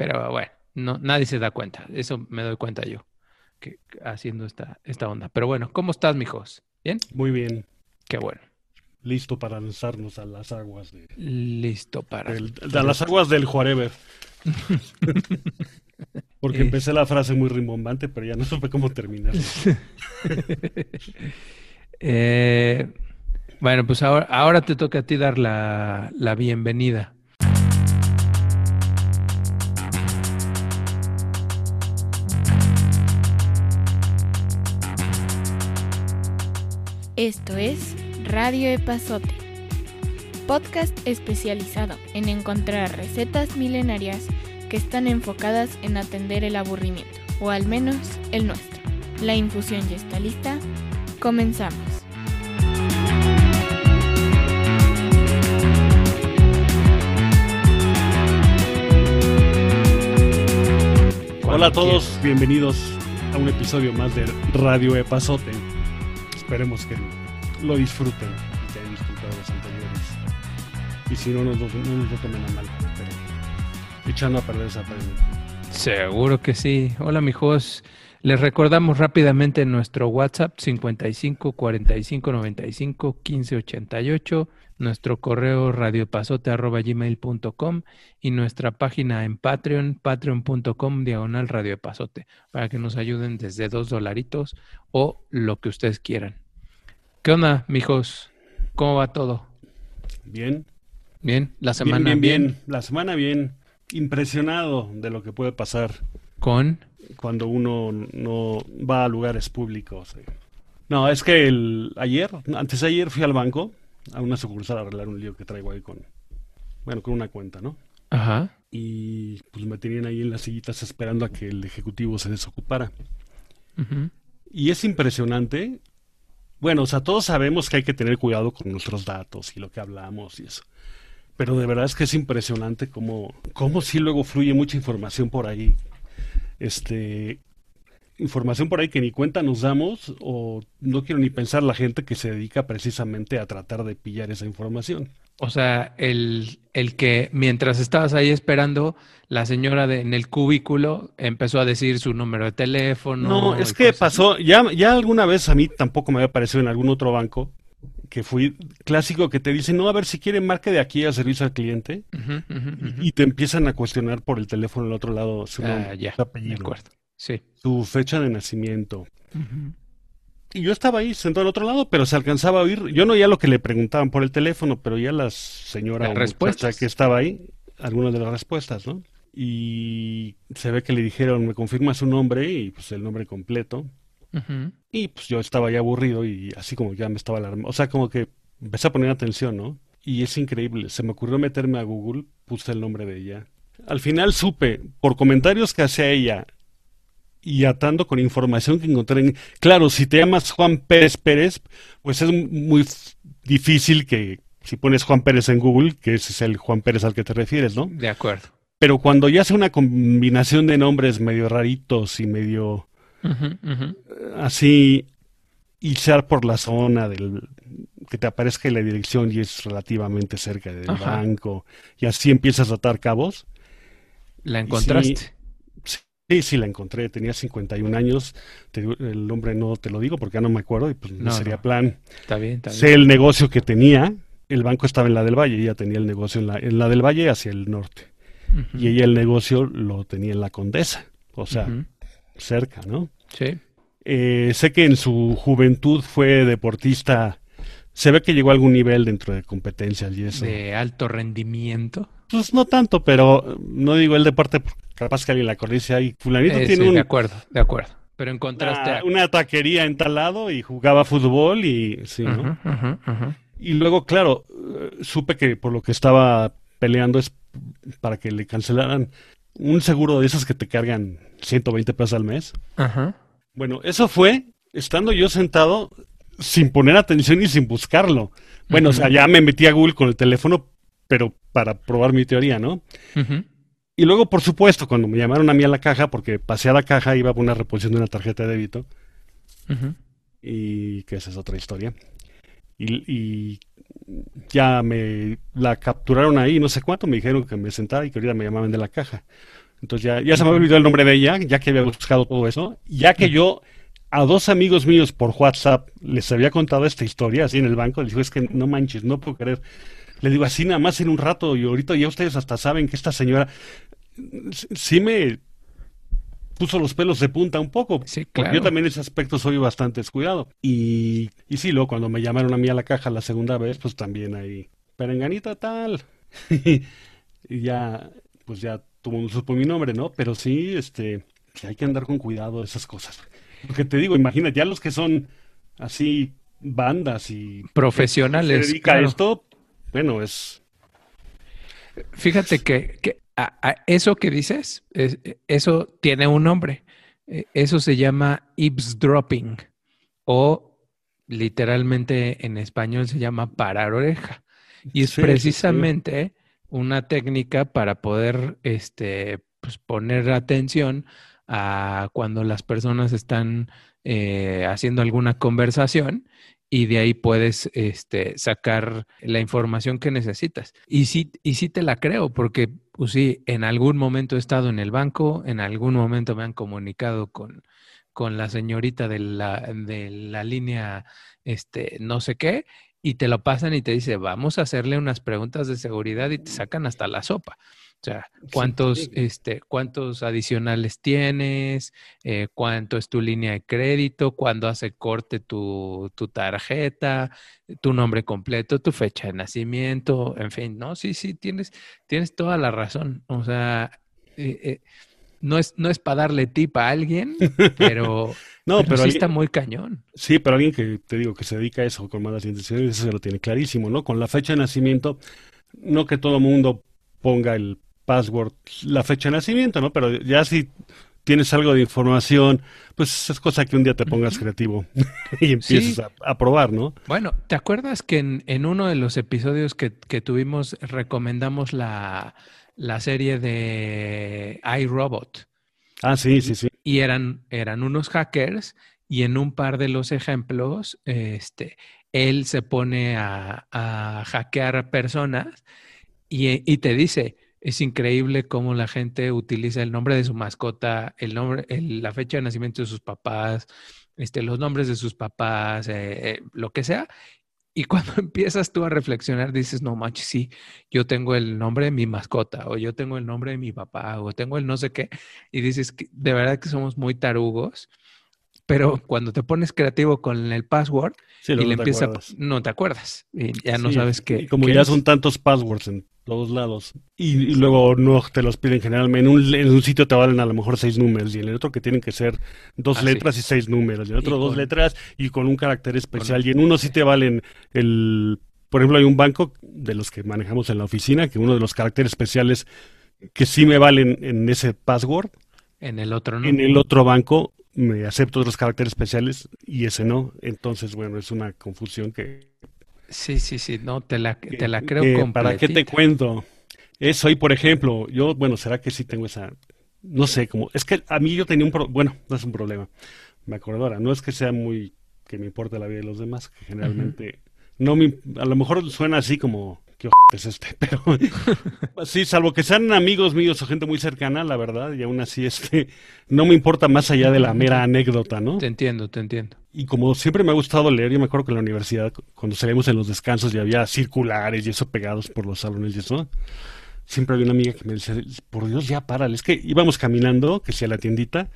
Pero bueno, no, nadie se da cuenta. Eso me doy cuenta yo, que, haciendo esta, esta onda. Pero bueno, ¿cómo estás, mijos? ¿Bien? Muy bien. Qué bueno. Listo para lanzarnos a las aguas de... Listo para... a las aguas del Juarever. Porque eh. empecé la frase muy rimbombante, pero ya no supe cómo terminar. Eh, bueno, pues ahora, ahora te toca a ti dar la, la bienvenida. Esto es Radio Epazote, podcast especializado en encontrar recetas milenarias que están enfocadas en atender el aburrimiento, o al menos el nuestro. La infusión ya está lista. Comenzamos. Hola a todos, bienvenidos a un episodio más de Radio Epazote. Esperemos que lo disfruten y que hayan disfrutado los anteriores. Y si no, no, no nos lo tomen a mal, pero echando a perder esa pregunta. Seguro que sí. Hola, mijos. Les recordamos rápidamente nuestro WhatsApp 55 45 95 15 88, nuestro correo radiopasote.gmail.com y nuestra página en Patreon, patreon.com diagonal radiopasote, para que nos ayuden desde dos dolaritos o lo que ustedes quieran. ¿Qué onda, mijos? ¿Cómo va todo? Bien. Bien, la semana bien. Bien, bien. La semana bien. Impresionado de lo que puede pasar. ¿Con? Cuando uno no va a lugares públicos. No, es que el, ayer, antes de ayer fui al banco, a una sucursal a arreglar un lío que traigo ahí con, bueno, con una cuenta, ¿no? Ajá. Y pues me tenían ahí en las sillitas esperando a que el ejecutivo se desocupara. Y es impresionante bueno, o sea, todos sabemos que hay que tener cuidado con nuestros datos y lo que hablamos y eso. Pero de verdad es que es impresionante cómo, cómo sí luego fluye mucha información por ahí. Este, información por ahí que ni cuenta nos damos o no quiero ni pensar la gente que se dedica precisamente a tratar de pillar esa información. O sea, el, el que mientras estabas ahí esperando, la señora de, en el cubículo empezó a decir su número de teléfono. No, es que pasó, ya, ya alguna vez a mí tampoco me había parecido en algún otro banco, que fui clásico que te dicen, no, a ver si quieren marque de aquí a servicio al cliente, y te empiezan a cuestionar por el teléfono al otro lado su, ah, ya, apellido, acuerdo. Sí. su fecha de nacimiento. Y yo estaba ahí sentado al otro lado, pero se alcanzaba a oír. Yo no oía lo que le preguntaban por el teléfono, pero ya la señora o que estaba ahí, algunas de las respuestas, ¿no? Y se ve que le dijeron, me confirma su nombre y pues el nombre completo. Y pues yo estaba ya aburrido y así como ya me estaba alarmando. O sea, como que empecé a poner atención, ¿no? Y es increíble. Se me ocurrió meterme a Google, puse el nombre de ella. Al final supe, por comentarios que hacía ella, y atando con información que encontré en... Claro, si te llamas Juan Pérez Pérez, pues es muy difícil que si pones Juan Pérez en Google, que ese es el Juan Pérez al que te refieres, ¿no? De acuerdo. Pero cuando ya hace una combinación de nombres medio raritos y medio así, y ser por la zona del que te aparezca la dirección y es relativamente cerca del banco, y así empiezas a atar cabos. La encontraste. Sí, sí, la encontré. Tenía 51 años. el nombre no te lo digo porque ya no me acuerdo y pues no, sería plan. Está bien, está bien. Sé el negocio que tenía. El banco estaba en la del Valle. Ella tenía el negocio en la, en la del Valle hacia el norte. Y ella el negocio lo tenía en la Condesa. O sea, cerca, ¿no? Sí. Eh, sé que en su juventud fue deportista. Se ve que llegó a algún nivel dentro de competencias y eso. ¿De alto rendimiento? Pues no tanto, pero no digo el deporte capaz que alguien la conoce ahí. Fulanito eh, tiene un... De acuerdo, de acuerdo. Pero encontraste... Una, taquería en tal lado y jugaba fútbol y... Sí, ¿no? Y luego, claro, eh, supe que por lo que estaba peleando es para que le cancelaran un seguro de esos que te cargan 120 pesos al mes. Ajá. Bueno, eso fue estando yo sentado sin poner atención y sin buscarlo. Bueno, o sea, ya me metí a Google con el teléfono, pero para probar mi teoría, ¿no? Y luego, por supuesto, cuando me llamaron a mí a la caja, porque pasé a la caja, iba por una reposición de una tarjeta de débito. Y que esa es otra historia. Y, ya me la capturaron ahí, no sé cuánto, me dijeron que me sentara y que ahorita me llamaban de la caja. Entonces ya, ya se me había olvidado el nombre de ella, ya que había buscado todo eso, ya que yo a dos amigos míos por WhatsApp les había contado esta historia así en el banco, les digo, es que no manches, no puedo creer. Le digo, así nada más en un rato, y ahorita ya ustedes hasta saben que esta señora sí me puso los pelos de punta un poco. Sí, claro. Yo también en ese aspecto soy bastante descuidado. Y, y sí, luego cuando me llamaron a mí a la caja la segunda vez, pues también ahí, perenganita tal. y ya, pues ya todo el mundo supo mi nombre, ¿no? Pero sí, este, hay que andar con cuidado de esas cosas. Porque te digo, imagínate, ya los que son así bandas y profesionales. Se dedica a esto, bueno, es. Fíjate que, que a, eso que dices, eso tiene un nombre. E, eso se llama eavesdropping o literalmente en español se llama parar oreja. Y es precisamente una técnica para poder este, pues, poner atención a cuando las personas están eh, haciendo alguna conversación y de ahí puedes este, sacar la información que necesitas. Y sí, y sí te la creo, porque pues sí, en algún momento he estado en el banco, en algún momento me han comunicado con, con la señorita de la, de la línea este, no sé qué, y te lo pasan y te dice, vamos a hacerle unas preguntas de seguridad y te sacan hasta la sopa. O sea, ¿cuántos, este, cuántos adicionales tienes? Eh, ¿Cuánto es tu línea de crédito? ¿Cuándo hace corte tu, tu, tarjeta? Tu nombre completo, tu fecha de nacimiento, en fin, ¿no? Sí, sí, tienes, tienes toda la razón. O sea, eh, eh, no es, no es para darle tip a alguien, pero, no, pero, sí está muy cañón. Sí, pero alguien que te digo que se dedica a eso con malas intenciones, eso se lo tiene clarísimo, ¿no? Con la fecha de nacimiento, no que todo mundo ponga el password, la fecha de nacimiento, ¿no? Pero ya si tienes algo de información, pues es cosa que un día te pongas creativo y empieces a, probar, ¿no? Bueno, ¿te acuerdas que en, uno de los episodios que, tuvimos recomendamos la, la, serie de iRobot? Ah, sí, sí, sí. Y eran, eran unos hackers y en un par de los ejemplos, este, él se pone a, a hackear personas y, y te dice, es increíble cómo la gente utiliza el nombre de su mascota, el nombre, la fecha de nacimiento de sus papás, este, los nombres de sus papás, eh, eh, lo que sea. Y cuando empiezas tú a reflexionar, dices, no manches, sí, yo tengo el nombre de mi mascota, o yo tengo el nombre de mi papá, o tengo el no sé qué. Y dices, de verdad que somos muy tarugos. Pero cuando te pones creativo con el password y le empiezas, no te acuerdas. Y ya no sabes qué. como ya son tantos passwords en todos lados. Y, luego no te los piden generalmente. En un, en un sitio te valen a lo mejor seis números y en el otro que tienen que ser dos ah, letras y seis números. Y en otro dos letras y con un carácter especial. Y en uno sí te valen el... Por ejemplo, hay un banco de los que manejamos en la oficina que uno de los caracteres especiales que sí me valen en ese password. En el otro no. En el otro banco me acepto otros caracteres especiales y ese no. Entonces, bueno, es una confusión que Sí, sí, sí, no, te la, te la creo eh, ¿Para qué te cuento? Eso ahí, por ejemplo, yo, bueno, será que sí tengo esa, no sé, como, es que a mí yo tenía un, problema, bueno, no es un problema, me acuerdo ahora, no es que sea muy, que me importe la vida de los demás, que generalmente, no me, a lo mejor suena así como, qué es este, pero sí, salvo que sean amigos míos o gente muy cercana, la verdad, y aún así, este, no me importa más allá de la mera anécdota, ¿no? Te entiendo, te entiendo y como siempre me ha gustado leer, yo me acuerdo que en la universidad, cuando salíamos en los descansos y había circulares y eso pegados por los salones y eso, siempre había una amiga que me decía, por Dios, ya párale. Es que íbamos caminando, que sea la tiendita,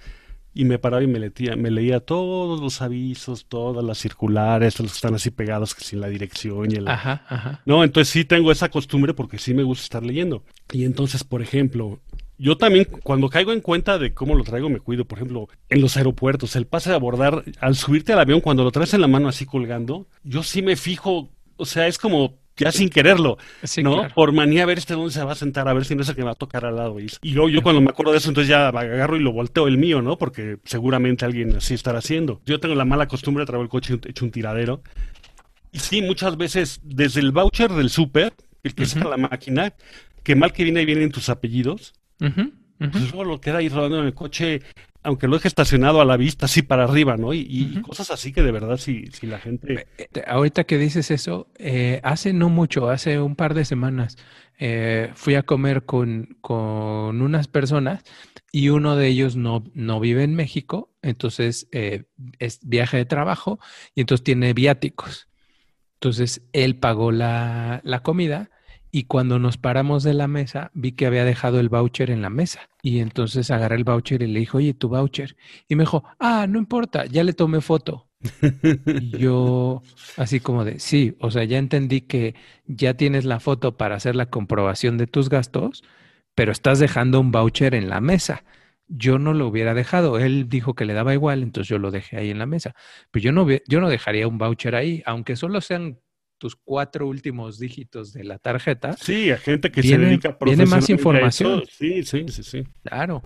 y me paraba y me leía, me leía todos los avisos, todas las circulares, los que están así pegados, que sin la dirección y el... Ajá, ajá. No, entonces sí tengo esa costumbre porque sí me gusta estar leyendo. Y entonces, por ejemplo, yo también, cuando caigo en cuenta de cómo lo traigo, me cuido. Por ejemplo, en los aeropuertos, el pase de abordar, al subirte al avión, cuando lo traes en la mano así colgando, yo sí me fijo, o sea, es como ya sin quererlo, ¿no? Por manía a ver este dónde se va a sentar, a ver si no es el que me va a tocar al lado. Y, yo, yo cuando me acuerdo de eso, entonces ya agarro y lo volteo el mío, ¿no? Porque seguramente alguien así estará haciendo. Yo tengo la mala costumbre de traer el coche hecho un tiradero. Y sí, muchas veces, desde el voucher del súper, el que está la máquina, que mal que viene ahí vienen tus apellidos, pues luego lo queda ahí rodando en el coche aunque lo deje estacionado a la vista, así para arriba, ¿no? Y, cosas así que de verdad, si, si la gente... Eh, eh, ahorita que dices eso, eh, hace no mucho, hace un par de semanas, fui a comer con, con, unas personas y uno de ellos no, no vive en México, entonces es viaje de trabajo y entonces tiene viáticos. Entonces él pagó la, la comida y cuando nos paramos de la mesa, vi que había dejado el voucher en la mesa. Y entonces agarré el voucher y le dije, oye, tu voucher. Y me dijo, ah, no importa, ya le tomé foto. y yo, así como de, sí, o sea, ya entendí que ya tienes la foto para hacer la comprobación de tus gastos, pero estás dejando un voucher en la mesa. Yo no lo hubiera dejado. Él dijo que le daba igual, entonces yo lo dejé ahí en la mesa. Pero yo no, yo no dejaría un voucher ahí, aunque solo sean tus cuatro últimos dígitos de la tarjeta. Sí, a gente que se dedica a Viene más información. Sí, sí, sí, sí. Claro.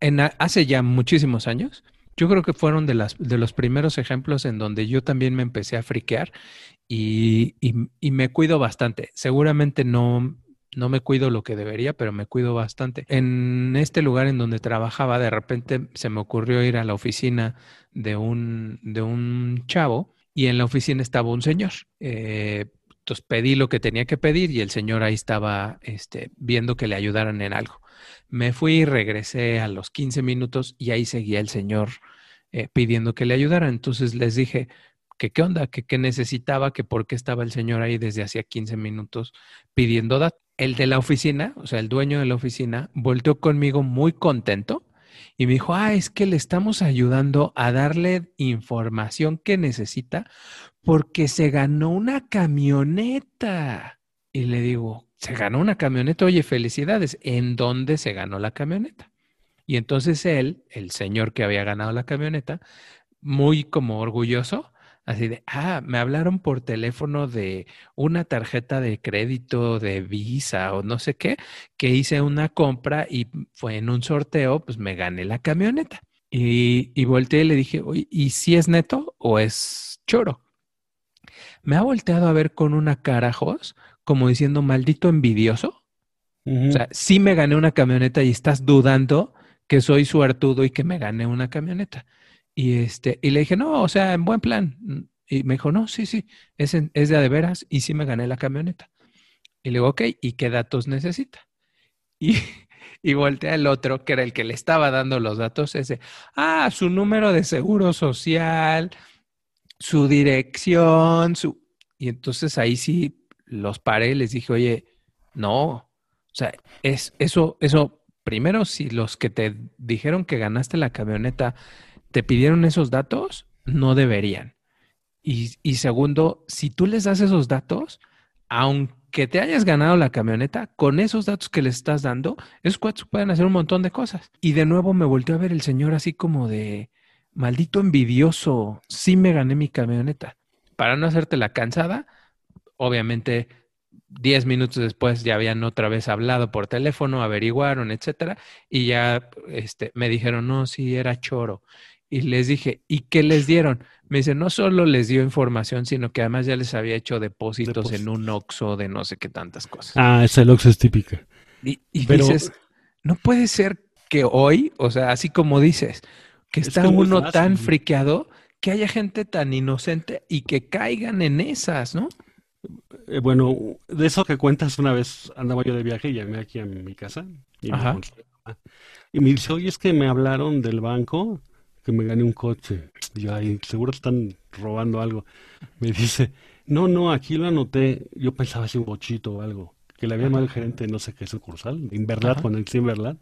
En, hace ya muchísimos años, yo creo que fueron de, las, de los primeros ejemplos en donde yo también me empecé a friquear y, y, me cuido bastante. Seguramente no, no me cuido lo que debería, pero me cuido bastante. En este lugar en donde trabajaba, de repente se me ocurrió ir a la oficina de un, de un chavo y en la oficina estaba un señor. Eh, entonces pedí lo que tenía que pedir y el señor ahí estaba este, viendo que le ayudaran en algo. Me fui regresé a los 15 minutos y ahí seguía el señor eh, pidiendo que le ayudaran. Entonces les dije que qué onda, que qué necesitaba, que por qué estaba el señor ahí desde hacía 15 minutos pidiendo datos. El de la oficina, o sea, el dueño de la oficina, volteó conmigo muy contento y me dijo, ah, es que le estamos ayudando a darle información que necesita porque se ganó una camioneta. Y le digo, se ganó una camioneta, oye, felicidades, ¿en dónde se ganó la camioneta? Y entonces él, el señor que había ganado la camioneta, muy como orgulloso, Así de, ah, me hablaron por teléfono de una tarjeta de crédito de Visa o no sé qué, que hice una compra y fue en un sorteo, pues me gané la camioneta. Y, y volteé y le dije, oye, ¿y si es neto o es choro? Me ha volteado a ver con una cara, como diciendo, maldito envidioso. O sea, sí me gané una camioneta y estás dudando que soy suertudo y que me gané una camioneta. Y, este, y le dije, no, o sea, en buen plan. Y me dijo, no, sí, sí, es, es de de veras y sí me gané la camioneta. Y le digo, ok, ¿y qué datos necesita? Y, y voltea el otro, que era el que le estaba dando los datos, ese, ah, su número de seguro social, su dirección, su... Y entonces ahí sí los paré les dije, oye, no, o sea, es eso, eso, primero, si los que te dijeron que ganaste la camioneta te pidieron esos datos, no deberían. Y, segundo, si tú les das esos datos, aunque te hayas ganado la camioneta, con esos datos que les estás dando, esos cuates pueden hacer un montón de cosas. Y de nuevo me volteó a ver el señor así como de, maldito envidioso, sí me gané mi camioneta. Para no hacerte la cansada, obviamente diez minutos después ya habían otra vez hablado por teléfono, averiguaron, etcétera, y ya este, me dijeron, no, sí, era choro. Y les dije, ¿y qué les dieron? Me dice, no solo les dio información, sino que además ya les había hecho depósitos, en un Oxxo de no sé qué tantas cosas. Ah, esa el Oxxo es típica. Y, dices, no puede ser que hoy, o sea, así como dices, que está uno tan friqueado, que haya gente tan inocente y que caigan en esas, ¿no? Eh, bueno, de eso que cuentas, una vez andaba yo de viaje y llamé aquí a mi casa y, Me, y me dice, oye, es que me hablaron del banco que me gané un coche. Y yo, ay, seguro están robando algo. Me dice, no, no, aquí lo anoté. Yo pensaba así un bochito o algo. Que le había mal el gerente, no sé qué sucursal, Inverlat, cuando en Inverlat.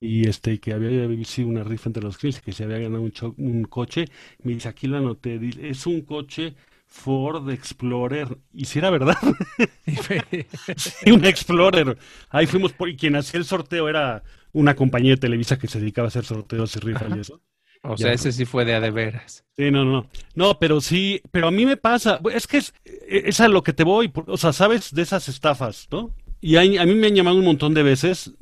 Y este, que había sido una rifa entre los clientes, que se había ganado un, un coche. Me dice, aquí lo anoté. Es un coche Ford Explorer. Y si era verdad. un Explorer. Ahí fuimos por. Y quien hacía el sorteo era una compañía de Televisa que se dedicaba a hacer sorteos y rifas y eso. O sea, ese sí fue de a de veras. Sí, no, no. No, pero sí, pero a mí me pasa, es que es, es a lo que te voy, o sea, sabes de esas estafas, ¿no? Y a, mí me han llamado un montón de veces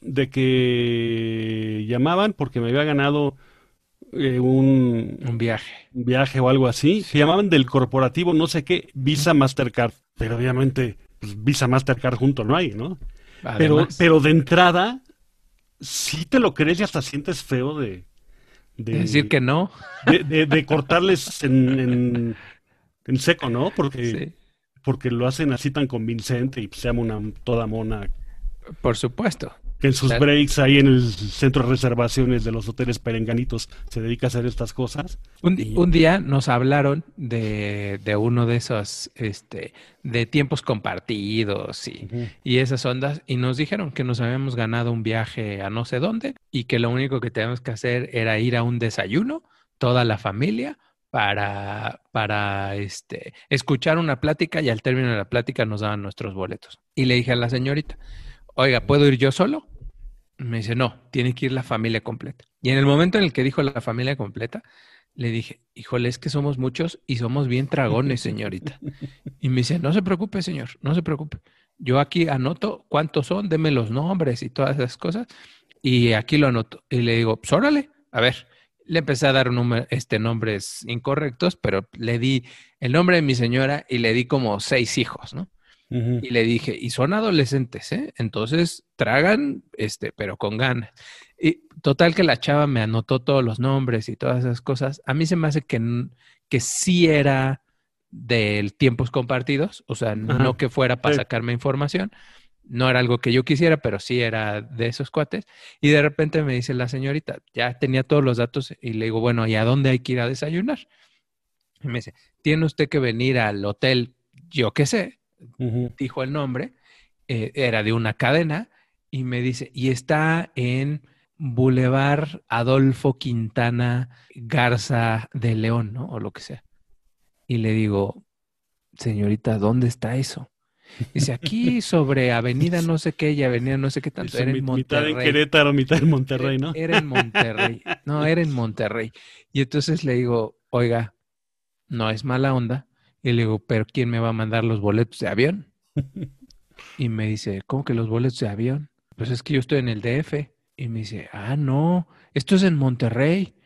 de que llamaban porque me había ganado eh, un, un viaje. Un viaje o algo así. Se llamaban del corporativo, no sé qué, Visa Mastercard. Pero obviamente, pues, Visa Mastercard junto no hay, ¿no? Pero, pero de entrada, sí te lo crees y hasta sientes feo de... de decir que no. De, cortarles en, en, seco, ¿no? Porque, porque lo hacen así tan convincente y se llama una toda mona. Por supuesto en sus breaks ahí en el centro de reservaciones de los hoteles perenganitos se dedica a hacer estas cosas. Un, día nos hablaron de, de, uno de esos, este, de tiempos compartidos y, y, esas ondas y nos dijeron que nos habíamos ganado un viaje a no sé dónde y que lo único que teníamos que hacer era ir a un desayuno, toda la familia, para, para este, escuchar una plática y al término de la plática nos daban nuestros boletos. Y le dije a la señorita, oiga, ¿puedo ir yo solo? Me dice, no, tiene que ir la familia completa. Y en el momento en el que dijo la familia completa, le dije, híjole, es que somos muchos y somos bien dragones, señorita. Y me dice, no se preocupe, señor, no se preocupe. Yo aquí anoto cuántos son, deme los nombres y todas esas cosas. Y aquí lo anoto. Y le digo, pues órale, a ver. Le empecé a dar este, nombres incorrectos, pero le di el nombre de mi señora y le di como seis hijos, ¿no? Y le dije, y son adolescentes, ¿eh? Entonces tragan, este, pero con ganas. Y total que la chava me anotó todos los nombres y todas esas cosas. A mí se me hace que, que sí era de tiempos compartidos, o sea, no que fuera para sacarme información. No era algo que yo quisiera, pero sí era de esos cuates. Y de repente me dice la señorita, ya tenía todos los datos y le digo, bueno, ¿y a dónde hay que ir a desayunar? Y me dice, tiene usted que venir al hotel, yo qué sé, dijo el nombre, eh, era de una cadena, y me dice, y está en Boulevard Adolfo Quintana Garza de León, ¿no? O lo que sea. Y le digo, señorita, ¿dónde está eso? Dice, aquí sobre avenida no sé qué y avenida no sé qué tanto. era en Monterrey. Mitad en Querétaro, mitad en Monterrey, ¿no? Era en Monterrey. No, era en Monterrey. Y entonces le digo, oiga, no es mala onda, y le digo, ¿pero quién me va a mandar los boletos de avión? Y me dice, ¿cómo que los boletos de avión? Pues es que yo estoy en el DF. Y me dice, ah, no, esto es en Monterrey.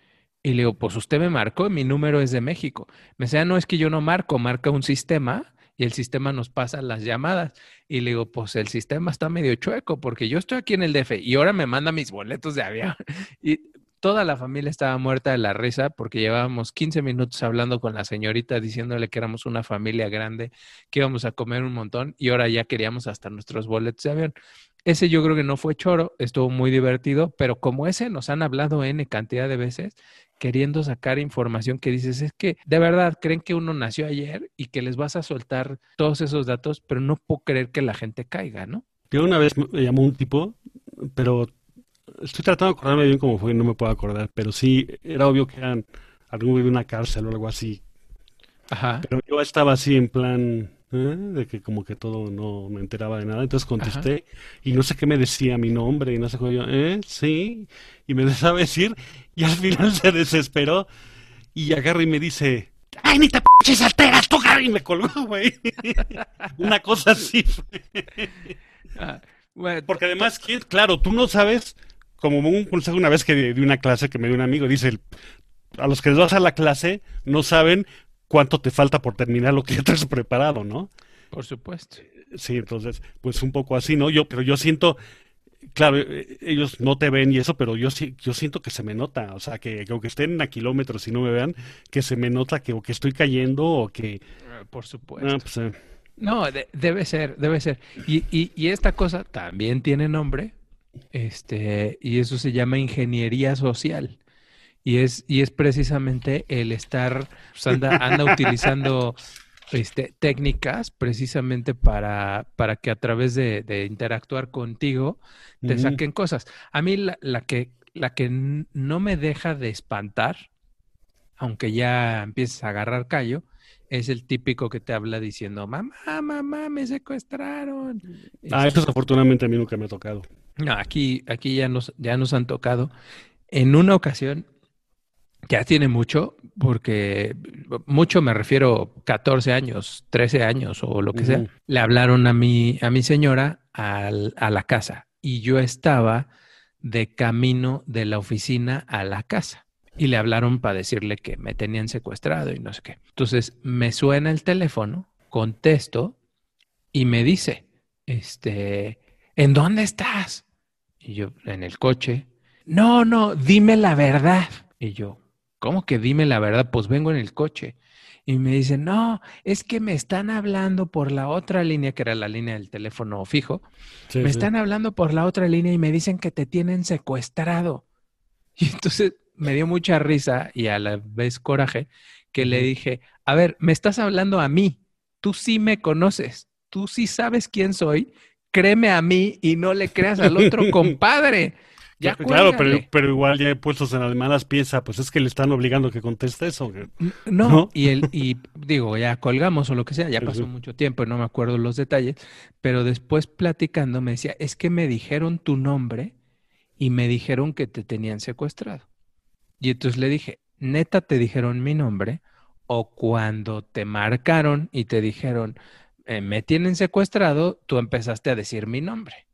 Y le digo, pues usted me marcó y mi número es de México. Me dice, ah, no, es que yo no marco, marca un sistema y el sistema nos pasa las llamadas. Y le digo, pues el sistema está medio chueco porque yo estoy aquí en el DF y ahora me manda mis boletos de avión. Y toda la familia estaba muerta de la risa porque llevábamos 15 minutos hablando con la señorita diciéndole que éramos una familia grande, que íbamos a comer un montón y ahora ya queríamos hasta nuestros boletos de avión. Ese yo creo que no fue choro, estuvo muy divertido, pero como ese nos han hablado N cantidad de veces queriendo sacar información que dices, es que de verdad creen que uno nació ayer y que les vas a soltar todos esos datos, pero no puedo creer que la gente caiga, ¿no? Yo una vez me llamó un tipo, pero estoy tratando de acordarme bien cómo fue, no me puedo acordar, pero sí, era obvio que eran algún de una cárcel o algo así. Ajá. Pero yo estaba así en plan ¿eh? de que como que todo no me enteraba de nada, entonces contesté y no sé qué me decía mi nombre y no sé cómo yo, ¿eh? Sí, y me dejaba decir y al final se desesperó y agarra y me dice, ¡ay, ni te p***es alteras tú, Gary! Y me colgó, güey. una cosa así. Ah, Porque además, claro, tú no sabes como un consejo una vez que di una clase que me dio un amigo, dice, a los que les vas a la clase no saben cuánto te falta por terminar lo que ya has preparado, ¿no? Por supuesto. Sí, entonces, pues un poco así, ¿no? Yo, pero yo siento, claro, eh, ellos no te ven y eso, pero yo sí, yo siento que se me nota, o sea, que, aunque estén a kilómetros y no me vean, que se me nota que o que estoy cayendo o que... Ah, por supuesto. Ah, pues, eh. No, debe ser, debe ser. Y, y, y esta cosa también tiene nombre, este, y eso se llama ingeniería social. Y es, y es precisamente el estar, pues, anda, utilizando este, técnicas precisamente para, para que a través de, interactuar contigo te saquen cosas. A mí la, la, que, la que no me deja de espantar, aunque ya empieces a agarrar callo, es el típico que te habla diciendo, mamá, mamá, me secuestraron. Ah, eso afortunadamente a mí nunca me ha tocado. No, aquí, aquí ya nos, ya nos han tocado. En una ocasión, ya tiene mucho, porque mucho me refiero 14 años, 13 años o lo que sea, le hablaron a mi, a mi señora al, a la casa y yo estaba de camino de la oficina a la casa y le hablaron para decirle que me tenían secuestrado y no sé qué. Entonces me suena el teléfono, contesto y me dice, este, ¿en dónde estás? Y yo, en el coche, no, no, dime la verdad. Y yo, ¿cómo que dime la verdad? Pues vengo en el coche. Y me dice, no, es que me están hablando por la otra línea, que era la línea del teléfono fijo. me están hablando por la otra línea y me dicen que te tienen secuestrado. Y entonces me dio mucha risa y a la vez coraje que le dije, a ver, me estás hablando a mí, tú sí me conoces, tú sí sabes quién soy, créeme a mí y no le creas al otro compadre. Ya claro, pero, pero, igual ya puestos en alemanas piensa, pues es que le están obligando a que conteste eso. No, y el, y digo, ya colgamos o lo que sea, ya pasó mucho tiempo y no me acuerdo los detalles, pero después platicando me decía, es que me dijeron tu nombre y me dijeron que te tenían secuestrado. Y entonces le dije, neta te dijeron mi nombre o cuando te marcaron y te dijeron, eh, me tienen secuestrado, tú empezaste a decir mi nombre.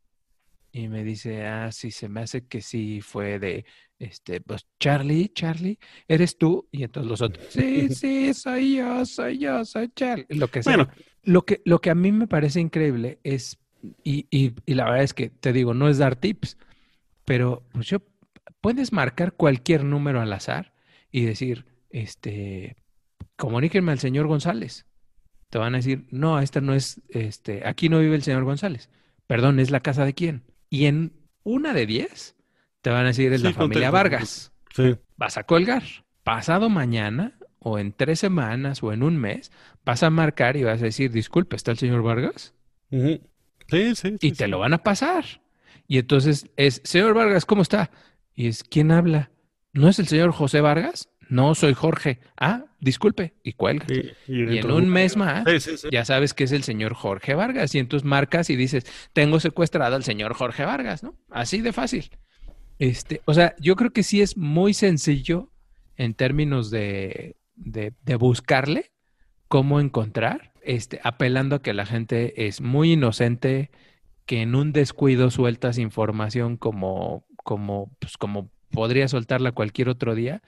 Y me dice, ah, sí, se me hace que sí fue de, este, pues, Charlie, Charlie, ¿eres tú? Y entonces los otros, sí, sí, soy yo, soy yo, soy Charlie. Lo que sea. Bueno. Lo que, lo que a mí me parece increíble es, y, y, y la verdad es que te digo, no es dar tips, pero pues yo, puedes marcar cualquier número al azar y decir, este, comuníquenme al señor González. Te van a decir, no, esta no es, este, aquí no vive el señor González. Perdón, ¿es la casa de quién? Y en una de diez te van a decir es la familia Vargas. Sí. Vas a colgar. Pasado mañana o en tres semanas o en un mes vas a marcar y vas a decir, disculpe, ¿está el señor Vargas? Sí, sí. y te lo van a pasar. Y entonces es, señor Vargas, ¿cómo está? Y es, ¿quién habla? ¿No es el señor José Vargas? No, soy Jorge. Ah, disculpe, y cuelga. y, en un mes más ya sabes que es el señor Jorge Vargas. Y entonces marcas y dices, tengo secuestrado al señor Jorge Vargas, ¿no? Así de fácil. Este, o sea, yo creo que sí es muy sencillo en términos de, de, buscarle cómo encontrar, este, apelando a que la gente es muy inocente, que en un descuido sueltas información como, como, pues como podría soltarla cualquier otro día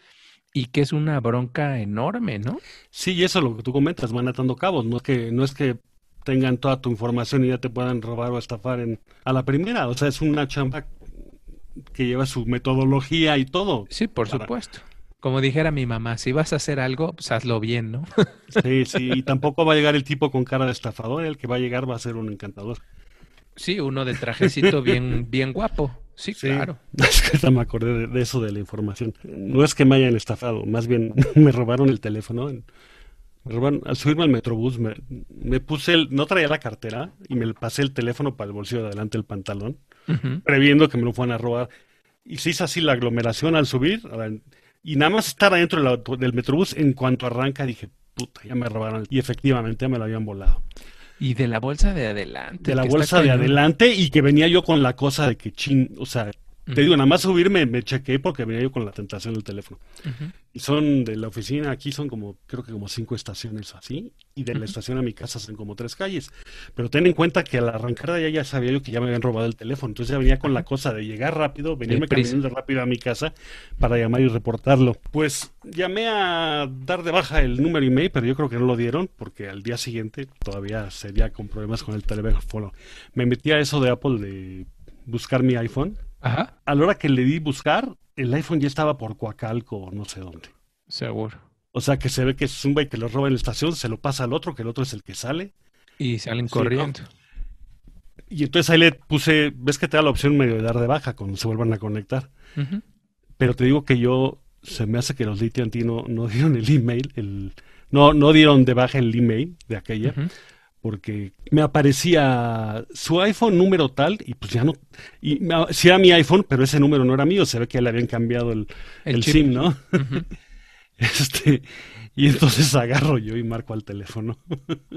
y que es una bronca enorme, ¿no? Sí, y eso es lo que tú comentas, van atando cabos, no es que, no es que tengan toda tu información y ya te puedan robar o estafar en, a la primera, o sea, es una chamba que lleva su metodología y todo. Sí, por supuesto. Como dijera mi mamá, si vas a hacer algo, pues hazlo bien, ¿no? sí, sí, y tampoco va a llegar el tipo con cara de estafador, el que va a llegar va a ser un encantador. Sí, uno de trajecito bien, bien guapo. Sí, claro. Es que me acordé de, eso de la información. No es que me hayan estafado, más bien me robaron el teléfono. Me robaron, al subirme al metrobús me, me puse el, no traía la cartera y me pasé el teléfono para el bolsillo de adelante del pantalón, previendo que me lo fueran a robar. Y se hizo así la aglomeración al subir y nada más estar adentro del metrobús, en cuanto arranca dije, puta, ya me robaron. Y efectivamente ya me lo habían volado. Y de la bolsa de adelante. De la bolsa de adelante y que venía yo con la cosa de que chin, o sea, te digo, nada más subirme me chequé porque venía yo con la tentación del teléfono. Y son de la oficina, aquí son como, creo que como cinco estaciones así, y de la estación a mi casa son como tres calles. Pero ten en cuenta que al arrancar de allá ya sabía yo que ya me habían robado el teléfono. Entonces ya venía con la cosa de llegar rápido, venirme caminando rápido a mi casa para llamar y reportarlo. Pues llamé a dar de baja el número email, pero yo creo que no lo dieron porque al día siguiente todavía sería con problemas con el teléfono. Me metí a eso de Apple de buscar mi iPhone Ajá. A la hora que le di buscar, el iPhone ya estaba por Coacalco o no sé dónde. Seguro. O sea que se ve que es un güey que lo roba en la estación, se lo pasa al otro, que el otro es el que sale. Y salen corriendo. Y entonces ahí le puse, ves que te da la opción medio de dar de baja cuando se vuelvan a conectar. Pero te digo que yo, se me hace que los de no, no dieron el email, el, no, no dieron de baja el email de aquella porque me aparecía su iPhone número tal y pues ya no, y si era mi iPhone, pero ese número no era mío, se ve que le habían cambiado el, el, SIM, ¿no? este, y entonces agarro yo y marco al teléfono.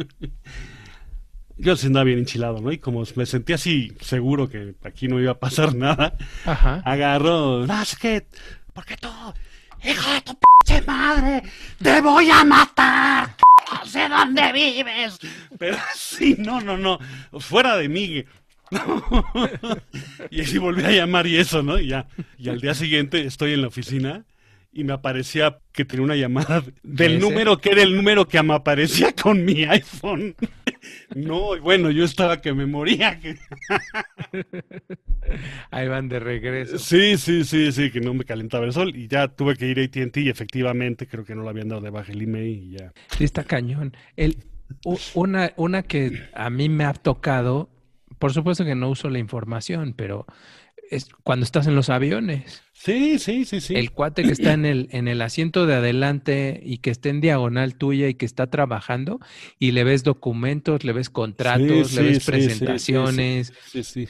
yo se andaba bien enchilado, ¿no? Y como me sentí así seguro que aquí no iba a pasar nada, agarro, no, es que, porque tú, hijo de tu p madre, te voy a matar no sé dónde vives. Pero sí, no, no, no, fuera de mí. y así volví a llamar y eso, ¿no? Y ya. Y al día siguiente estoy en la oficina y me aparecía que tenía una llamada del número que era el número que me aparecía con mi iPhone. No, bueno, yo estaba que me moría. Ahí van de regreso. Sí, sí, sí, sí, que no me calentaba el sol y ya tuve que ir a AT&T y efectivamente creo que no lo habían dado de baja el email y ya. Sí, está cañón. El, una, una que a mí me ha tocado, por supuesto que no uso la información, pero es cuando estás en los aviones. Sí, sí, sí, sí. El cuate que está en el, en el asiento de adelante y que está en diagonal tuya y que está trabajando y le ves documentos, le ves contratos, le ves presentaciones,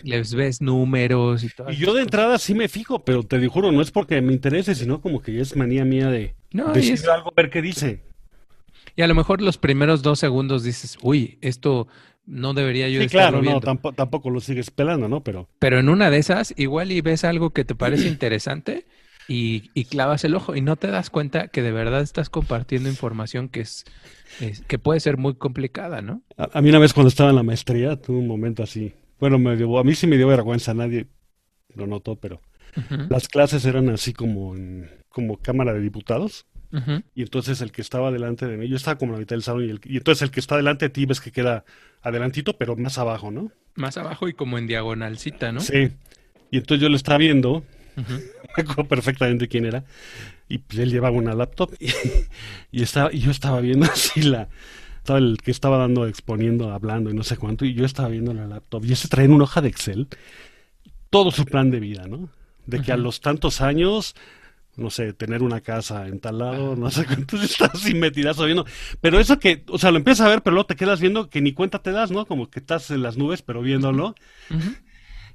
les ves números y todo. Y yo de entrada sí me fijo, pero te juro, no es porque me interese, sino como que es manía mía de no, decir es... algo, ver qué dice. Y a lo mejor los primeros dos segundos dices, uy, esto no debería yo sí, claro, no, tampoco, tampoco, lo sigues pelando, ¿no? Pero... Pero en una de esas, igual y ves algo que te parece interesante y, clavas el ojo y no te das cuenta que de verdad estás compartiendo información que es, que puede ser muy complicada, ¿no? A, mí una vez cuando estaba en la maestría tuve un momento así. Bueno, me a mí sí me dio vergüenza, nadie lo notó, pero las clases eran así como en como Cámara de Diputados. Y entonces el que estaba delante de mí, yo estaba como en la mitad del salón, y, el, y entonces el que está delante de ti ves que queda adelantito, pero más abajo, ¿no? Más abajo y como en diagonalcita, ¿no? Sí. Y entonces yo lo estaba viendo, me acuerdo perfectamente quién era, y pues él llevaba una laptop, y, estaba, y yo estaba viendo así la, estaba el que estaba dando, exponiendo, hablando y no sé cuánto, y yo estaba viendo la laptop, y ese trae en una hoja de Excel todo su plan de vida, ¿no? De que a los tantos años no sé, tener una casa en tal lado, no sé cuánto, estás así metidazo viendo. Pero eso que, o sea, lo empiezas a ver, pero luego te quedas viendo que ni cuenta te das, ¿no? Como que estás en las nubes, pero viéndolo.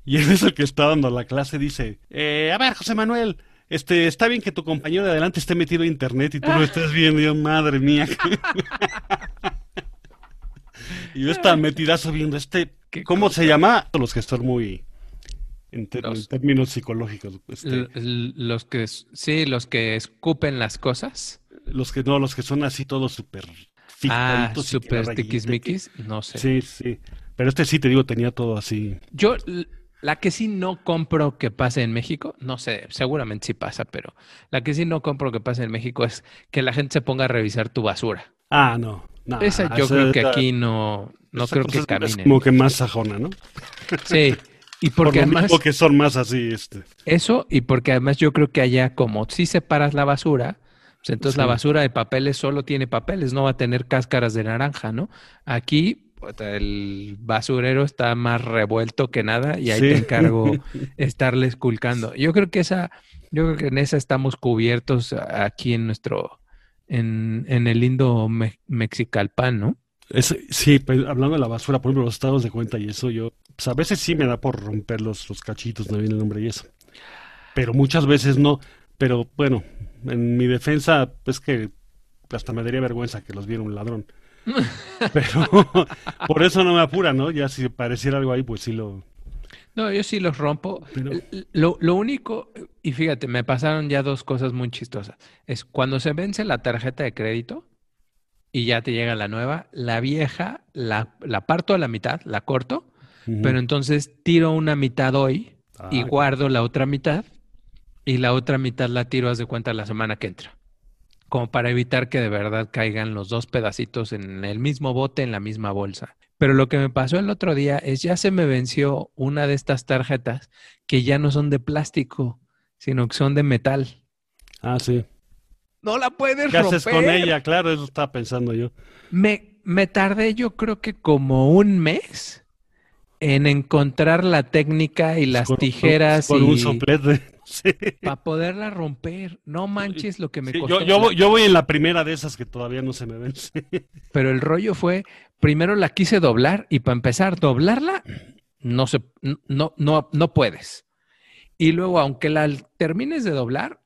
Y él es el que está dando la clase, dice, eh, a ver, José Manuel, este, está bien que tu compañero de adelante esté metido a internet y tú lo estés viendo, yo, madre mía. y yo estaba metidazo viendo este, ¿cómo se llama? Los que están muy en, términos psicológicos. Este. los que, sí, los que escupen las cosas. Los que no, los que son así todos súper Ah, súper tiquismiquis, no sé. Sí, sí. Pero este sí, te digo, tenía todo así. Yo, la que sí no compro que pase en México, no sé, seguramente sí pasa, pero la que sí no compro que pase en México es que la gente se ponga a revisar tu basura. Ah, no. esa yo creo que aquí no, no creo que camine. Es como que más sajona, ¿no? Sí. Y porque además. que son más así, este. Eso, y porque además yo creo que allá, como si separas la basura, pues entonces la basura de papeles solo tiene papeles, no va a tener cáscaras de naranja, ¿no? Aquí el basurero está más revuelto que nada y ahí te encargo estarle esculcando. Yo creo que esa, yo creo que en esa estamos cubiertos aquí en nuestro, en, en el lindo Mexicalpan, ¿no? sí, pues, hablando de la basura, por ejemplo, los estados de cuenta y eso, yo, pues a veces sí me da por romper los, los cachitos, no viene el nombre y eso. Pero muchas veces no. Pero bueno, en mi defensa, pues que hasta me daría vergüenza que los viera un ladrón. Pero por eso no me apura, ¿no? Ya si pareciera algo ahí, pues sí lo... No, yo sí los rompo. Lo, lo único, y fíjate, me pasaron ya dos cosas muy chistosas. Es cuando se vence la tarjeta de crédito, y ya te llega la nueva. La vieja la, la parto a la mitad, la corto, pero entonces tiro una mitad hoy y ah, guardo la otra mitad y la otra mitad la tiro, haz de cuenta, la semana que entra. Como para evitar que de verdad caigan los dos pedacitos en el mismo bote, en la misma bolsa. Pero lo que me pasó el otro día es ya se me venció una de estas tarjetas que ya no son de plástico, sino que son de metal. Ah, sí. No la puedes ¿Qué haces con ella? Claro, eso estaba pensando yo. Me, me tardé yo creo que como un mes en encontrar la técnica y las tijeras. Con, un soplete. Para poderla romper. No manches lo que me costó. Yo, yo, voy en la primera de esas que todavía no se me vence. Pero el rollo fue, primero la quise doblar y para empezar, doblarla, no, se, no, no, no puedes. Y luego, aunque la termines de doblar,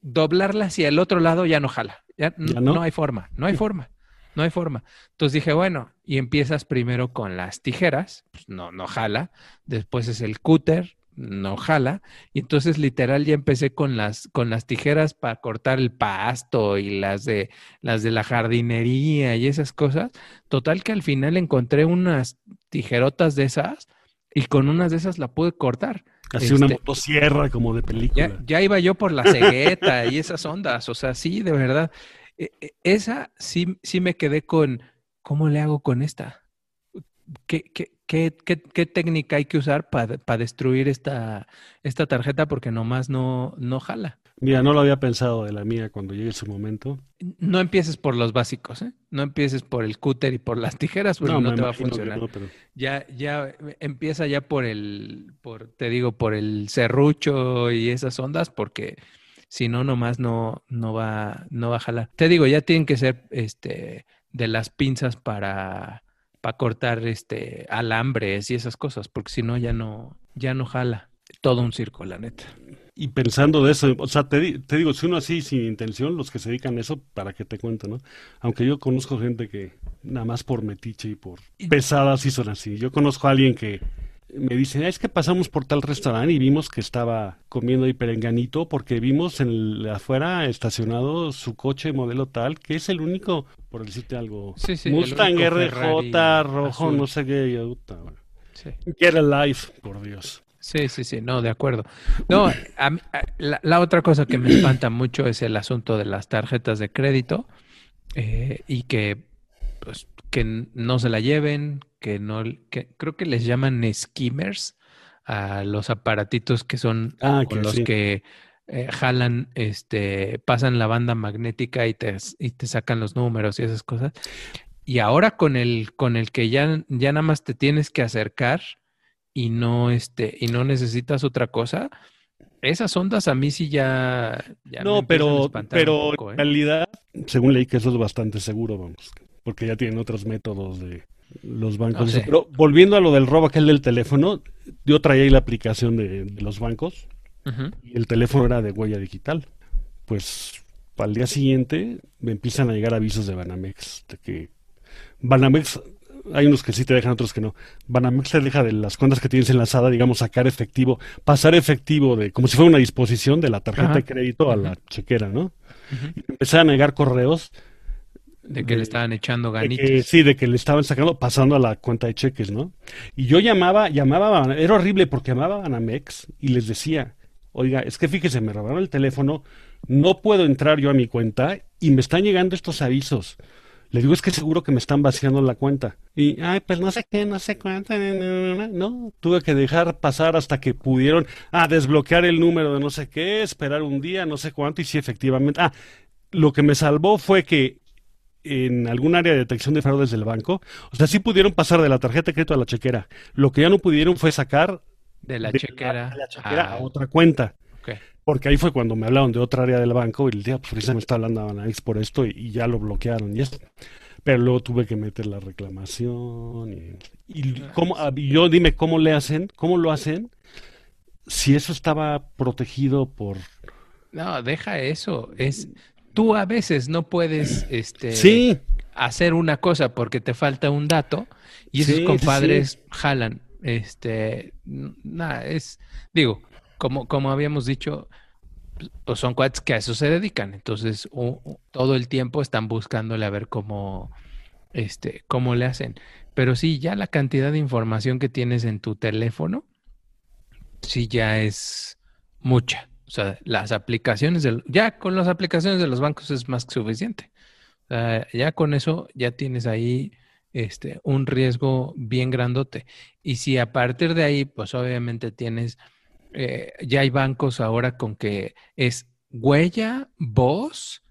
doblarla hacia el otro lado ya no jala. Ya, no? hay forma, no hay forma, no hay forma. Entonces dije, bueno, y empiezas primero con las tijeras, pues no, no jala. Después es el cúter, no jala. Y entonces literal ya empecé con las, con las tijeras para cortar el pasto y las de, las de la jardinería y esas cosas. Total que al final encontré unas tijerotas de esas y con unas de esas la pude cortar. Casi una este, motosierra como de película. Ya, iba yo por la cegueta y esas ondas, o sea, sí, de verdad. E, e, esa sí, sí me quedé con, ¿cómo le hago con esta? ¿qué, qué, qué, qué técnica hay que usar para destruir esta, esta tarjeta? Porque nomás no, no jala. Mira, no lo había pensado de la mía cuando llegue su momento. No empieces por los básicos, ¿eh? No empieces por el cúter y por las tijeras, porque no, te va a funcionar. Ya, ya empieza ya por el, por, te digo, por el serrucho y esas ondas, porque si no, nomás no, no va, no va a jalar. Te digo, ya tienen que ser este de las pinzas para, para cortar este alambres y esas cosas, porque si no ya no, ya no jala. Todo un circo, la neta. Y pensando de eso, o sea, te, te, digo, si uno así sin intención, los que se dedican a eso, para que te cuento, ¿no? Aunque yo conozco gente que nada más por metiche y por pesadas sí son así. Yo conozco a alguien que me dice, es que pasamos por tal restaurante y vimos que estaba comiendo hiperenganito porque vimos en afuera estacionado su coche modelo tal, que es el único, por decirte algo, Mustang RJ rojo, no sé qué. Yo, sí. Get alive, por Dios. Sí, sí, sí, no, de acuerdo. No, la, otra cosa que me espanta mucho es el asunto de las tarjetas de crédito eh, y que, pues, que no se la lleven, que no, que creo que les llaman skimmers a los aparatitos que son ah, con los que eh, jalan, este, pasan la banda magnética y te, y te sacan los números y esas cosas. Y ahora con el, con el que ya, ya nada más te tienes que acercar y no este y no necesitas otra cosa, esas ondas a mí sí ya, no, pero pero en ¿eh? realidad según leí que eso es bastante seguro, vamos, porque ya tienen otros métodos de los bancos. Pero volviendo a lo del robo aquel del teléfono, yo traía ahí la aplicación de, los bancos y el teléfono era de huella digital. Pues al día siguiente me empiezan a llegar avisos de Banamex de que Banamex hay unos que sí te dejan, otros que no. Banamex te deja de las cuentas que tienes enlazada, digamos, sacar efectivo, pasar efectivo de, como si fuera una disposición de la tarjeta de crédito a la chequera, ¿no? Y empezar a negar correos. De que le estaban echando ganitas. sí, de que le estaban sacando, pasando a la cuenta de cheques, ¿no? Y yo llamaba, llamaba, era horrible porque llamaba a Banamex y les decía, oiga, es que fíjese, me robaron el teléfono, no puedo entrar yo a mi cuenta y me están llegando estos avisos. Le digo, es que seguro que me están vaciando la cuenta. Y, ay, pues no sé qué, no sé cuánto. No, tuve que dejar pasar hasta que pudieron, ah, desbloquear el número de no sé qué, esperar un día, no sé cuánto, y sí, efectivamente. Ah, lo que me salvó fue que en algún área de detección de fraudes del banco, o sea, sí pudieron pasar de la tarjeta de crédito a la chequera. Lo que ya no pudieron fue sacar de la chequera, a, otra cuenta. Porque ahí fue cuando me hablaron de otra área del banco y el día, pues me está hablando a por esto y, ya lo bloquearon y esto. Pero luego tuve que meter la reclamación y, y cómo, ah, yo dime cómo le hacen, cómo lo hacen, si eso estaba protegido por... No, deja eso, es tú a veces no puedes este sí. hacer una cosa porque te falta un dato y esos compadres jalan este nada es digo como como habíamos dicho pues son cuates que a eso se dedican. Entonces, todo el tiempo están buscándole a ver cómo, este, cómo le hacen. Pero sí, ya la cantidad de información que tienes en tu teléfono, sí ya es mucha. O sea, las aplicaciones del, ya con las aplicaciones de los bancos es más que suficiente. O sea, ya con eso ya tienes ahí este, un riesgo bien grandote. Y si a partir de ahí, pues obviamente tienes eh, ya hay bancos ahora con que es huella, voz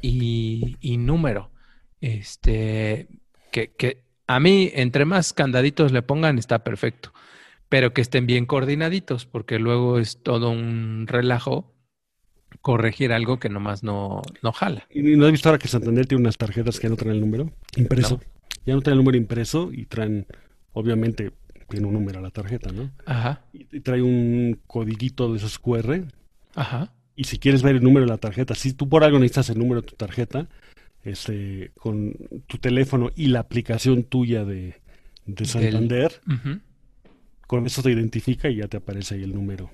y, número. Este, que, que, a mí, entre más candaditos le pongan, está perfecto. Pero que estén bien coordinaditos, porque luego es todo un relajo corregir algo que nomás no, no jala. ¿Y no has visto ahora que Santander tiene unas tarjetas que no traen el número impreso? Ya no traen el número impreso y traen, obviamente, tiene un número a la tarjeta, ¿no? Ajá. Y, trae un codiguito de esos QR. Ajá. Y si quieres ver el número de la tarjeta, si tú por algo necesitas el número de tu tarjeta, este, con tu teléfono y la aplicación tuya de, de Santander, con eso te identifica y ya te aparece ahí el número.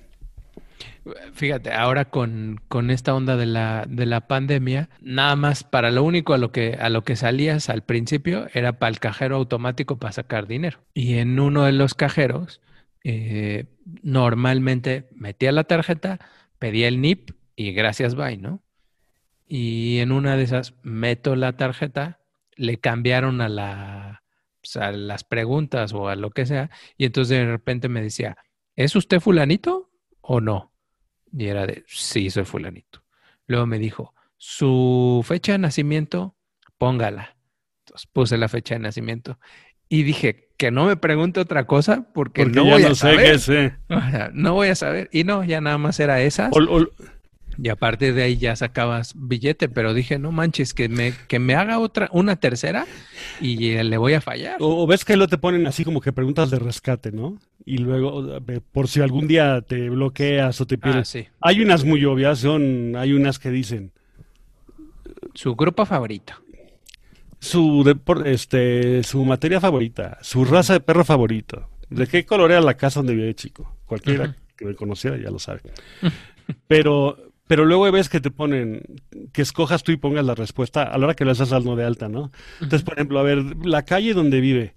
Fíjate, ahora con, con esta onda de la, de la pandemia, nada más para lo único a lo que a lo que salías al principio era para el cajero automático para sacar dinero. Y en uno de los cajeros, eh, normalmente metía la tarjeta, pedía el NIP y gracias, bye, ¿no? Y en una de esas meto la tarjeta, le cambiaron a la, pues, a las preguntas o a lo que sea. Y entonces de repente me decía, ¿es usted fulanito o no? Y era de, sí, soy fulanito. Luego me dijo, su fecha de nacimiento, póngala. Entonces puse la fecha de nacimiento. Y dije, que no me pregunte otra cosa porque, no voy a saber. no voy a saber. Y no, ya nada más era esa. Y aparte de ahí ya sacabas billete, pero dije, no manches, que me, que me haga otra, una tercera y le voy a fallar. O, ves que lo te ponen así como que preguntas de rescate, ¿no? Y luego, por si algún día te bloqueas o te pierdes. Ah, hay unas muy obvias, son, hay unas que dicen. Su grupo favorito. Su, este, su materia favorita, su raza de perro favorito. ¿De qué color era la casa donde vive chico? Cualquiera que me conociera ya lo sabe. Pero pero luego ves que te ponen que escojas tú y pongas la respuesta a la hora que lo haces al no de alta, ¿no? Entonces, por ejemplo, a ver, la calle donde vive.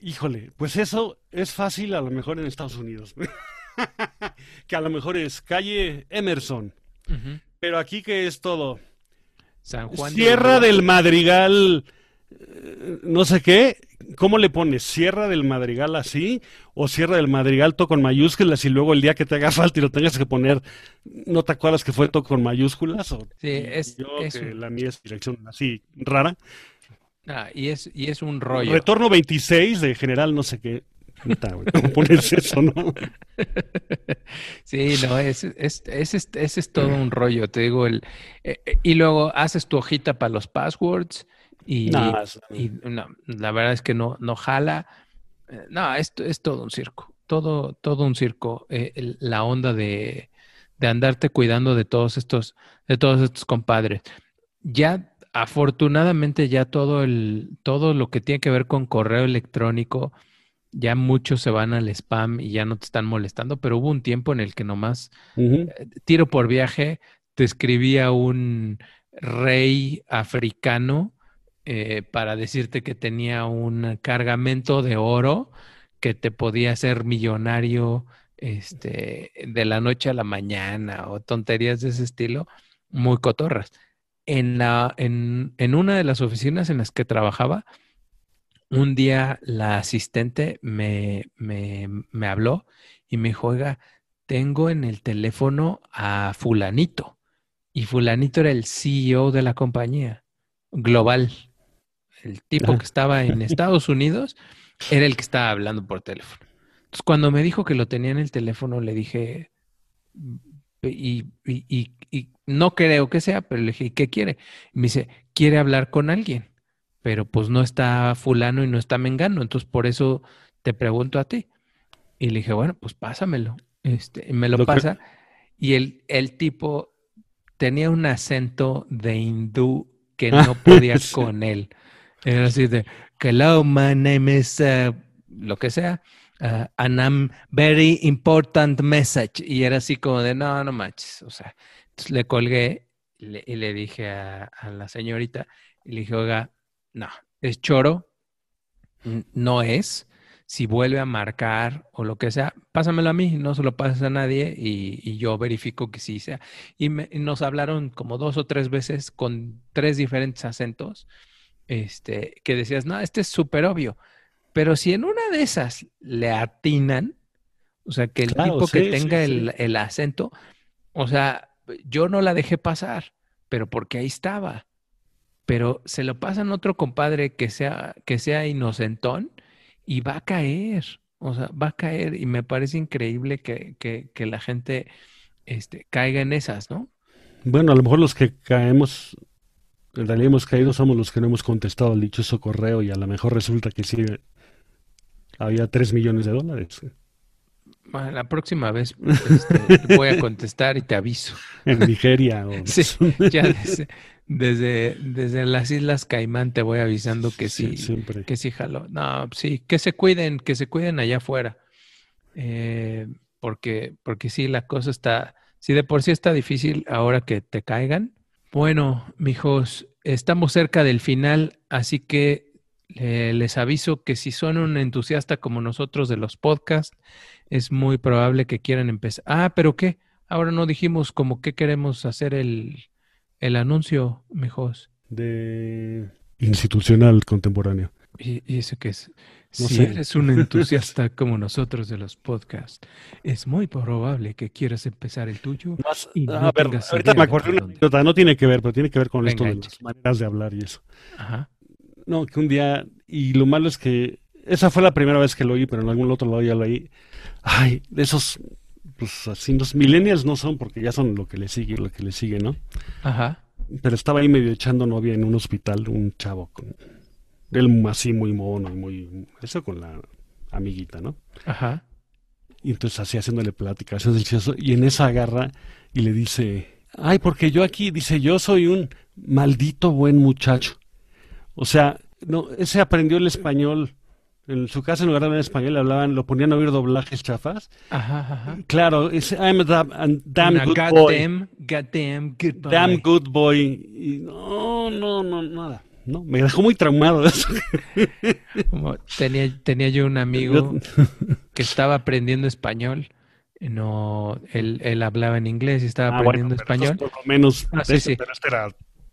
Híjole, pues eso es fácil a lo mejor en Estados Unidos. que a lo mejor es calle Emerson. Pero aquí que es todo. San Juan. Sierra del Madrigal eh, no sé qué, ¿cómo le pones? ¿Sierra del Madrigal así? ¿O Sierra del Madrigal todo con mayúsculas y luego el día que te haga falta y lo tengas que poner, no te acuerdas que fue todo con mayúsculas? O, sí, es, yo, que la mía es dirección así rara. Ah, y es, y es un rollo. Retorno 26 de general no sé qué. ¿Cómo pones eso, no? Sí, no, es, es, es, es, todo un rollo, te digo. el eh, eh, Y luego haces tu hojita para los passwords y, la verdad es que no, no jala. Eh, no, esto es todo un circo, todo, todo un circo. Eh, la onda de, de, andarte cuidando de todos estos, de todos estos compadres. Ya, afortunadamente, ya todo el, todo lo que tiene que ver con correo electrónico, ya muchos se van al spam y ya no te están molestando, pero hubo un tiempo en el que nomás eh, tiro por viaje, te escribía un rey africano eh, para decirte que tenía un cargamento de oro que te podía hacer millonario este, de la noche a la mañana o tonterías de ese estilo, muy cotorras. En, la, en, en una de las oficinas en las que trabajaba, un día la asistente me, me, me habló y me dijo, oiga, tengo en el teléfono a fulanito. Y fulanito era el CEO de la compañía global el tipo que estaba en Estados Unidos era el que estaba hablando por teléfono. Entonces, cuando me dijo que lo tenía en el teléfono, le dije, y, no creo que sea, pero le dije, ¿qué quiere? me dice, quiere hablar con alguien, pero pues no está fulano y no está mengano, entonces por eso te pregunto a ti. Y le dije, bueno, pues pásamelo. Este, me lo, pasa. Y el, el tipo tenía un acento de hindú que no podía con él. Era así de, hello, my name is, uh, lo que sea, uh, and I'm very important message. Y era así como de, no, no manches. O sea, entonces le colgué y le, dije a, la señorita, y le dije, oiga, no, es choro, no es. Si vuelve a marcar o lo que sea, pásamelo a mí, no se lo pases a nadie y, yo verifico que sí sea. Y, y nos hablaron como dos o tres veces con tres diferentes acentos este, que decías, no, este es súper obvio. Pero si en una de esas le atinan, o sea, que el tipo que tenga el, acento, o sea, yo no la dejé pasar, pero porque ahí estaba. Pero se lo pasan a otro compadre que sea, que sea inocentón y va a caer. O sea, va a caer y me parece increíble que, que, que la gente este, caiga en esas, ¿no? Bueno, a lo mejor los que caemos en realidad hemos caído, somos los que no hemos contestado el dichoso correo y a lo mejor resulta que sí había 3 millones de dólares. Bueno, la próxima vez este, voy a contestar y te aviso. En Nigeria. O... Sí, ya desde, desde, las Islas Caimán te voy avisando que sí, que sí jaló. No, sí, que se cuiden, que se cuiden allá afuera. Eh, porque, porque sí, la cosa está, si de por sí está difícil ahora que te caigan, bueno, mijos, estamos cerca del final, así que eh, les aviso que si son un entusiasta como nosotros de los podcasts, es muy probable que quieran empezar. Ah, pero ¿qué? Ahora no dijimos como qué queremos hacer el, el anuncio, mijos. De institucional contemporáneo. ¿Y, eso qué es? si eres un entusiasta como nosotros de los podcasts, es muy probable que quieras empezar el tuyo. y no a ver, ahorita me acuerdo una anécdota, no tiene que ver, pero tiene que ver con esto de las maneras de hablar y eso. Ajá. No, que un día, y lo malo es que esa fue la primera vez que lo oí, pero en algún otro lado ya lo oí. Ay, de esos, pues así, los millennials no son porque ya son lo que le sigue, lo que le sigue, ¿no? Ajá. Pero estaba ahí medio echando novia en un hospital, un chavo con él así muy mono y muy... Eso con la amiguita, ¿no? Ajá. Y entonces así haciéndole plática, eso es delicioso. Y en esa agarra y le dice, ay, porque yo aquí, dice, yo soy un maldito buen muchacho. O sea, no, ese aprendió el español. En su casa, en lugar de hablar español, le hablaban, lo ponían a oír doblajes chafas. Ajá, ajá. Claro, ese I'm a damn, damn good boy. Damn, good boy. Damn good boy. Y no, no, no, nada. ¿No? Me dejó muy traumado eso. tenía, tenía yo un amigo que estaba aprendiendo español. No, él, él hablaba en inglés y estaba ah, aprendiendo español. Por lo menos, ah, sí, pero este.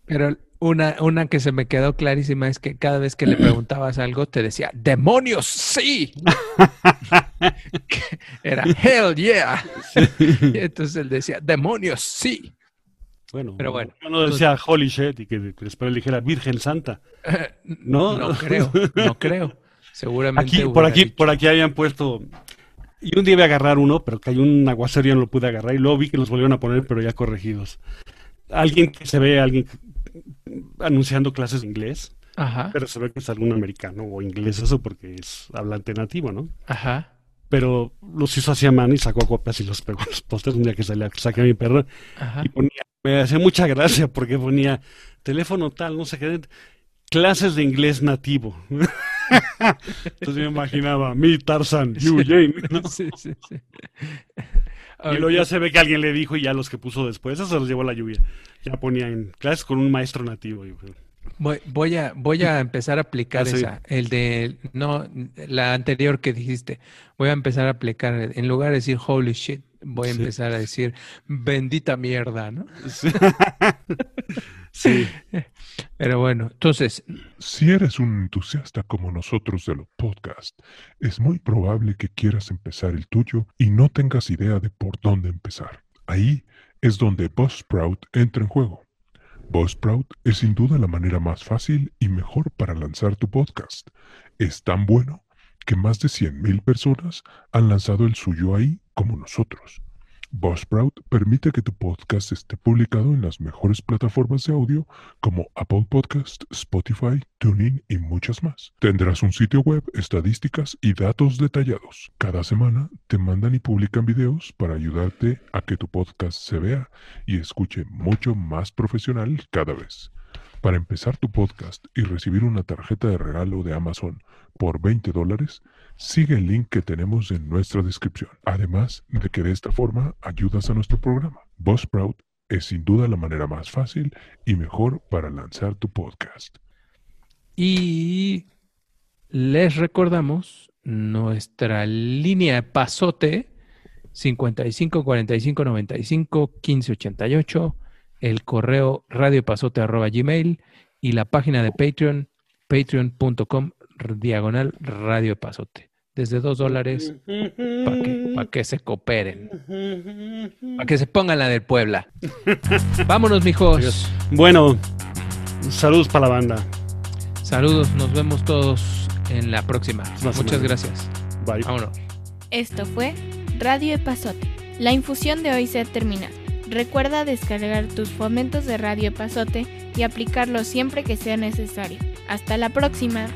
Pero una, una que se me quedó clarísima es que cada vez que le preguntabas algo te decía, ¡demonios, sí! era, ¡hell yeah! y entonces él decía, ¡demonios, sí! Bueno, pero bueno. Uno decía holy shit y que después le dijera Virgen Santa. no, no creo, no creo. Seguramente. Aquí, por aquí, por aquí habían puesto. Y un día iba a agarrar uno, pero que hay un aguacero y no lo pude agarrar. Y luego vi que los volvieron a poner, pero ya corregidos. Alguien que se ve, alguien anunciando clases de inglés. Ajá. Pero se ve que es algún americano o inglés, eso porque es hablante nativo, ¿no? Ajá pero los hizo así a mano y sacó copias y los pegó en los postes un día que salía, saqué a mi perro y ponía me hacía mucha gracia porque ponía teléfono tal, no sé qué, clases de inglés nativo. Entonces me imaginaba, mi Tarzan, you Jane. Sí, sí, sí. Y luego ya se ve que alguien le dijo y ya los que puso después, eso se los llevó la lluvia. Ya ponía en clases con un maestro nativo. Voy, voy, a, voy a empezar a aplicar ah, esa, el de, no, la anterior que dijiste. Voy a empezar a aplicar, en lugar de decir holy shit, voy a empezar a decir bendita mierda, ¿no? Sí. Pero bueno, entonces. Si eres un entusiasta como nosotros de los podcasts, es muy probable que quieras empezar el tuyo y no tengas idea de por dónde empezar. Ahí es donde Buzzsprout entra en juego. Buzzsprout es sin duda la manera más fácil y mejor para lanzar tu podcast. Es tan bueno que más de 100.000 personas han lanzado el suyo ahí como nosotros. Buzzsprout permite que tu podcast esté publicado en las mejores plataformas de audio como Apple Podcast, Spotify, TuneIn y muchas más. Tendrás un sitio web, estadísticas y datos detallados. Cada semana te mandan y publican videos para ayudarte a que tu podcast se vea y escuche mucho más profesional cada vez. Para empezar tu podcast y recibir una tarjeta de regalo de Amazon por 20 dólares, sigue el link que tenemos en nuestra descripción. Además de que de esta forma ayudas a nuestro programa. Buzzsprout es sin duda la manera más fácil y mejor para lanzar tu podcast. Y les recordamos nuestra línea de pasote 55 45 95 15 88, el correo radiopasote arroba gmail y la página de Patreon patreon.com diagonal Radio Pasote. Desde dos dólares para que, que se cooperen. Para que se pongan la del Puebla. Vámonos, mijos. Bueno, saludos para la banda. Saludos, nos vemos todos en la próxima. Muchas gracias. Bye. Vámonos. Esto fue Radio Pasote. La infusión de hoy se ha terminado. Recuerda descargar tus fomentos de Radio Pasote y aplicarlos siempre que sea necesario. Hasta la próxima.